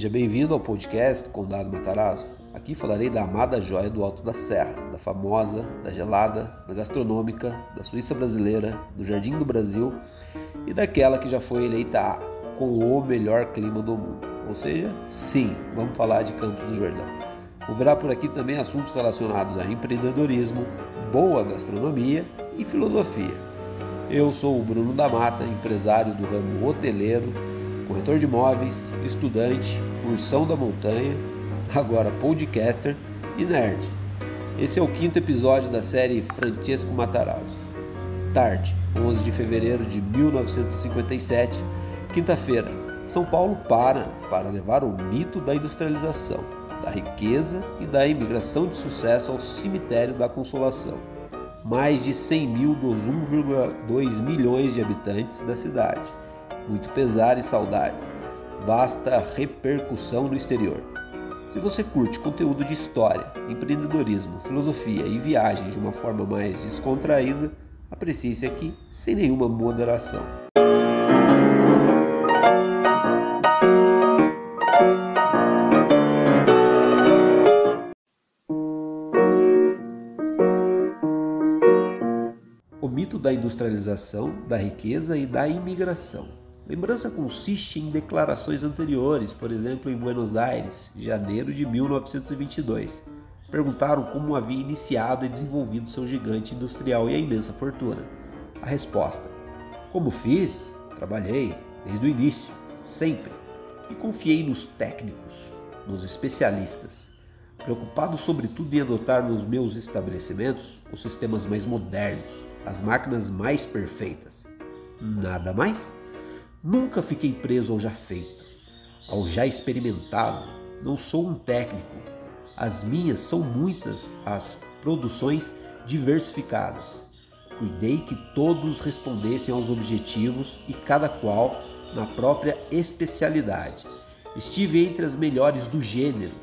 Seja bem-vindo ao podcast Condado Matarazzo. Aqui falarei da amada joia do Alto da Serra, da famosa, da gelada, da gastronômica, da Suíça brasileira, do Jardim do Brasil e daquela que já foi eleita com o melhor clima do mundo. Ou seja, sim, vamos falar de Campos do Jordão. Ouvirá por aqui também assuntos relacionados a empreendedorismo, boa gastronomia e filosofia. Eu sou o Bruno da Mata, empresário do ramo hoteleiro, corretor de imóveis, estudante, ursão da montanha, agora podcaster e nerd. Esse é o quinto episódio da série Francesco Matarazzo. Tarde, 11 de fevereiro de 1957, quinta-feira, São Paulo para para levar o mito da industrialização, da riqueza e da imigração de sucesso ao cemitério da Consolação. Mais de 100 mil dos 1,2 milhões de habitantes da cidade muito pesar e saudade, vasta repercussão no exterior. Se você curte conteúdo de história, empreendedorismo, filosofia e viagem de uma forma mais descontraída, aprecie-se aqui sem nenhuma moderação. O mito da industrialização, da riqueza e da imigração. Lembrança consiste em declarações anteriores, por exemplo, em Buenos Aires, janeiro de 1922. Perguntaram como havia iniciado e desenvolvido seu gigante industrial e a imensa fortuna. A resposta: Como fiz? Trabalhei desde o início, sempre, e confiei nos técnicos, nos especialistas. Preocupado sobretudo em adotar nos meus estabelecimentos os sistemas mais modernos, as máquinas mais perfeitas. Nada mais? Nunca fiquei preso ao já feito, ao já experimentado. Não sou um técnico. As minhas são muitas as produções diversificadas. Cuidei que todos respondessem aos objetivos e cada qual na própria especialidade. Estive entre as melhores do gênero.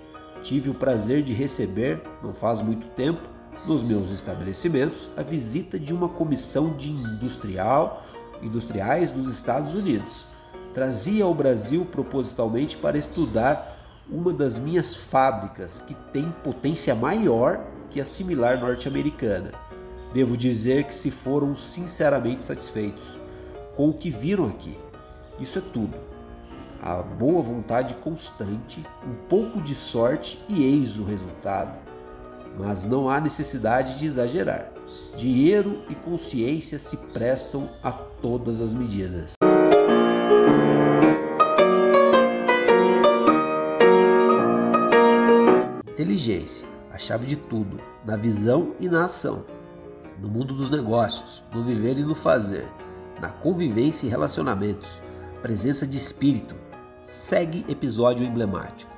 Tive o prazer de receber, não faz muito tempo, nos meus estabelecimentos, a visita de uma comissão de industrial industriais dos Estados Unidos. Trazia ao Brasil propositalmente para estudar uma das minhas fábricas que tem potência maior que a similar norte-americana. Devo dizer que se foram sinceramente satisfeitos com o que viram aqui. Isso é tudo. A boa vontade constante, um pouco de sorte e eis o resultado. Mas não há necessidade de exagerar. Dinheiro e consciência se prestam a todas as medidas. Inteligência, a chave de tudo, na visão e na ação, no mundo dos negócios, no viver e no fazer, na convivência e relacionamentos, presença de espírito. Segue episódio emblemático.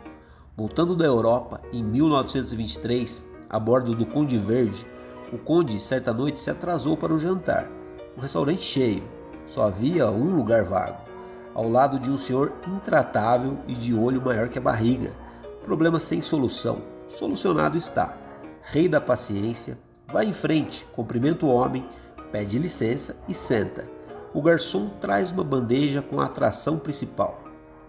Voltando da Europa em 1923, a bordo do Conde Verde, o conde, certa noite, se atrasou para o jantar. O restaurante cheio, só havia um lugar vago, ao lado de um senhor intratável e de olho maior que a barriga. Problema sem solução. Solucionado está. Rei da paciência, vai em frente, cumprimenta o homem, pede licença e senta. O garçom traz uma bandeja com a atração principal: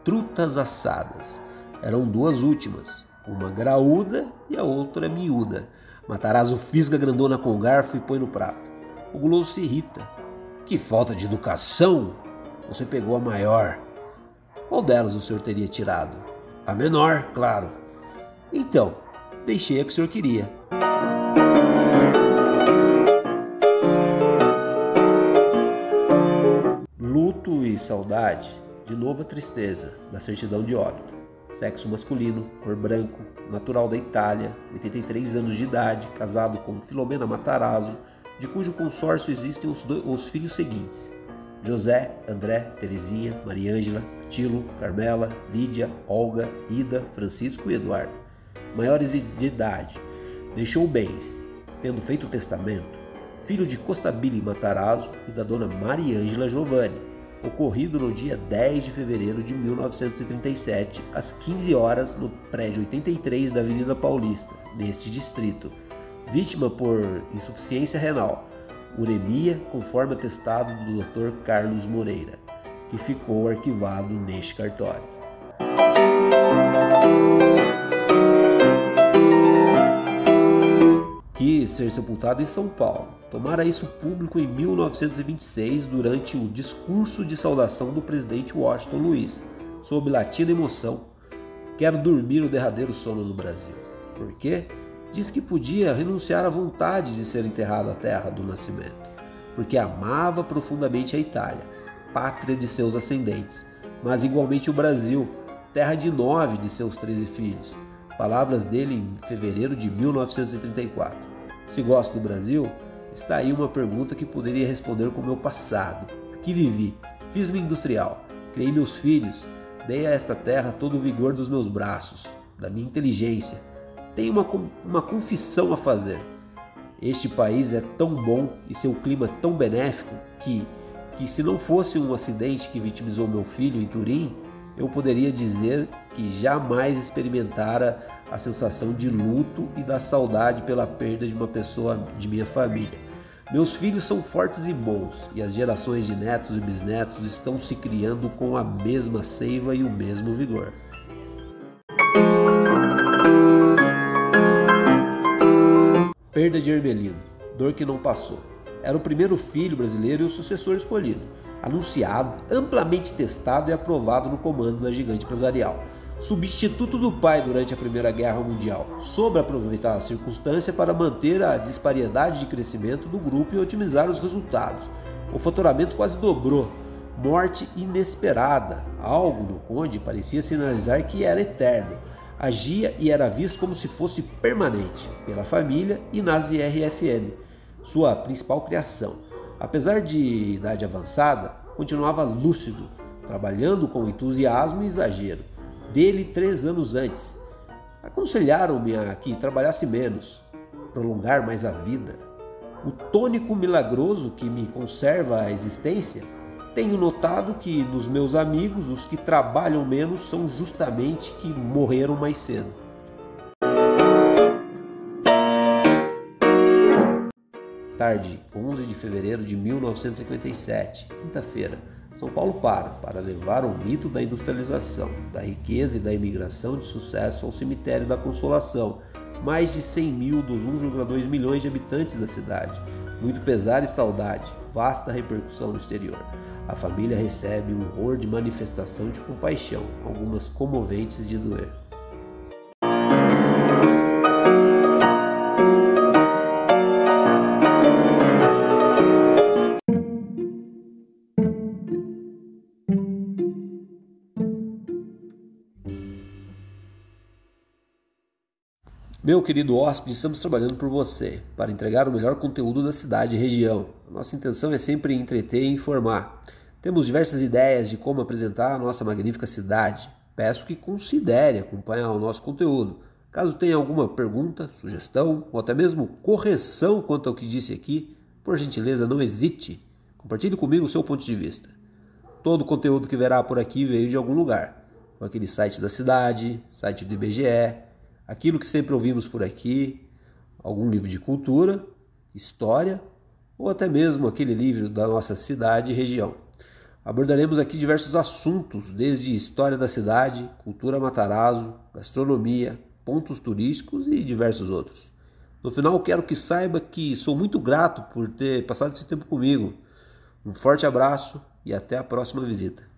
trutas assadas. Eram duas últimas, uma graúda e a outra miúda Matarazzo fisga grandona com o garfo e põe no prato. O guloso se irrita. Que falta de educação! Você pegou a maior. Qual delas o senhor teria tirado? A menor, claro. Então, deixei a que o senhor queria. Luto e saudade, de novo a tristeza da certidão de óbito sexo masculino, cor branco, natural da Itália, 83 anos de idade, casado com Filomena Matarazzo, de cujo consórcio existem os, dois, os filhos seguintes: José, André, Terezinha, Mariângela, Tilo, Carmela, Lídia, Olga, Ida, Francisco e Eduardo. Maiores de idade, deixou bens, tendo feito o testamento, filho de Costabile Matarazzo e da dona Mariângela Giovanni, ocorrido no dia 10 de fevereiro de 1937, às 15 horas, no prédio 83 da Avenida Paulista, neste distrito, vítima por insuficiência renal, uremia, conforme atestado do Dr. Carlos Moreira, que ficou arquivado neste cartório. Quis ser sepultado em São Paulo. Tomara isso público em 1926 durante o discurso de saudação do presidente Washington Luiz, sob latina emoção. Quero dormir o derradeiro sono no Brasil. Por quê? Diz que podia renunciar à vontade de ser enterrado à terra do nascimento, porque amava profundamente a Itália, pátria de seus ascendentes, mas igualmente o Brasil, terra de nove de seus treze filhos. Palavras dele em fevereiro de 1934. Se gosto do Brasil, está aí uma pergunta que poderia responder com o meu passado. Aqui vivi, fiz-me industrial, criei meus filhos, dei a esta terra todo o vigor dos meus braços, da minha inteligência. Tenho uma, uma confissão a fazer. Este país é tão bom e seu clima tão benéfico que, que se não fosse um acidente que vitimizou meu filho em Turim, eu poderia dizer que jamais experimentara a sensação de luto e da saudade pela perda de uma pessoa de minha família. Meus filhos são fortes e bons, e as gerações de netos e bisnetos estão se criando com a mesma seiva e o mesmo vigor. Perda de Hermelino, dor que não passou. Era o primeiro filho brasileiro e o sucessor escolhido anunciado, amplamente testado e aprovado no comando da gigante empresarial. Substituto do pai durante a Primeira Guerra Mundial, soube aproveitar a circunstância para manter a disparidade de crescimento do grupo e otimizar os resultados. O faturamento quase dobrou. Morte inesperada, algo no Conde parecia sinalizar que era eterno. Agia e era visto como se fosse permanente pela família e nas IRFM, sua principal criação Apesar de idade avançada, continuava lúcido, trabalhando com entusiasmo e exagero. Dele três anos antes. Aconselharam-me a que trabalhasse menos, prolongar mais a vida. O tônico milagroso que me conserva a existência, tenho notado que nos meus amigos os que trabalham menos são justamente que morreram mais cedo. Tarde, 11 de fevereiro de 1957, quinta-feira, São Paulo para para levar o mito da industrialização, da riqueza e da imigração de sucesso ao cemitério da Consolação, mais de 100 mil dos 1,2 milhões de habitantes da cidade. Muito pesar e saudade, vasta repercussão no exterior. A família recebe um horror de manifestação de compaixão, algumas comoventes de doer. Meu querido hóspede, estamos trabalhando por você, para entregar o melhor conteúdo da cidade e região. nossa intenção é sempre entreter e informar. Temos diversas ideias de como apresentar a nossa magnífica cidade. Peço que considere acompanhar o nosso conteúdo. Caso tenha alguma pergunta, sugestão ou até mesmo correção quanto ao que disse aqui, por gentileza, não hesite. Compartilhe comigo o seu ponto de vista. Todo o conteúdo que verá por aqui veio de algum lugar. Com aquele site da cidade, site do IBGE, aquilo que sempre ouvimos por aqui, algum livro de cultura, história ou até mesmo aquele livro da nossa cidade e região. Abordaremos aqui diversos assuntos, desde história da cidade, cultura Matarazzo, gastronomia, pontos turísticos e diversos outros. No final, quero que saiba que sou muito grato por ter passado esse tempo comigo. Um forte abraço e até a próxima visita.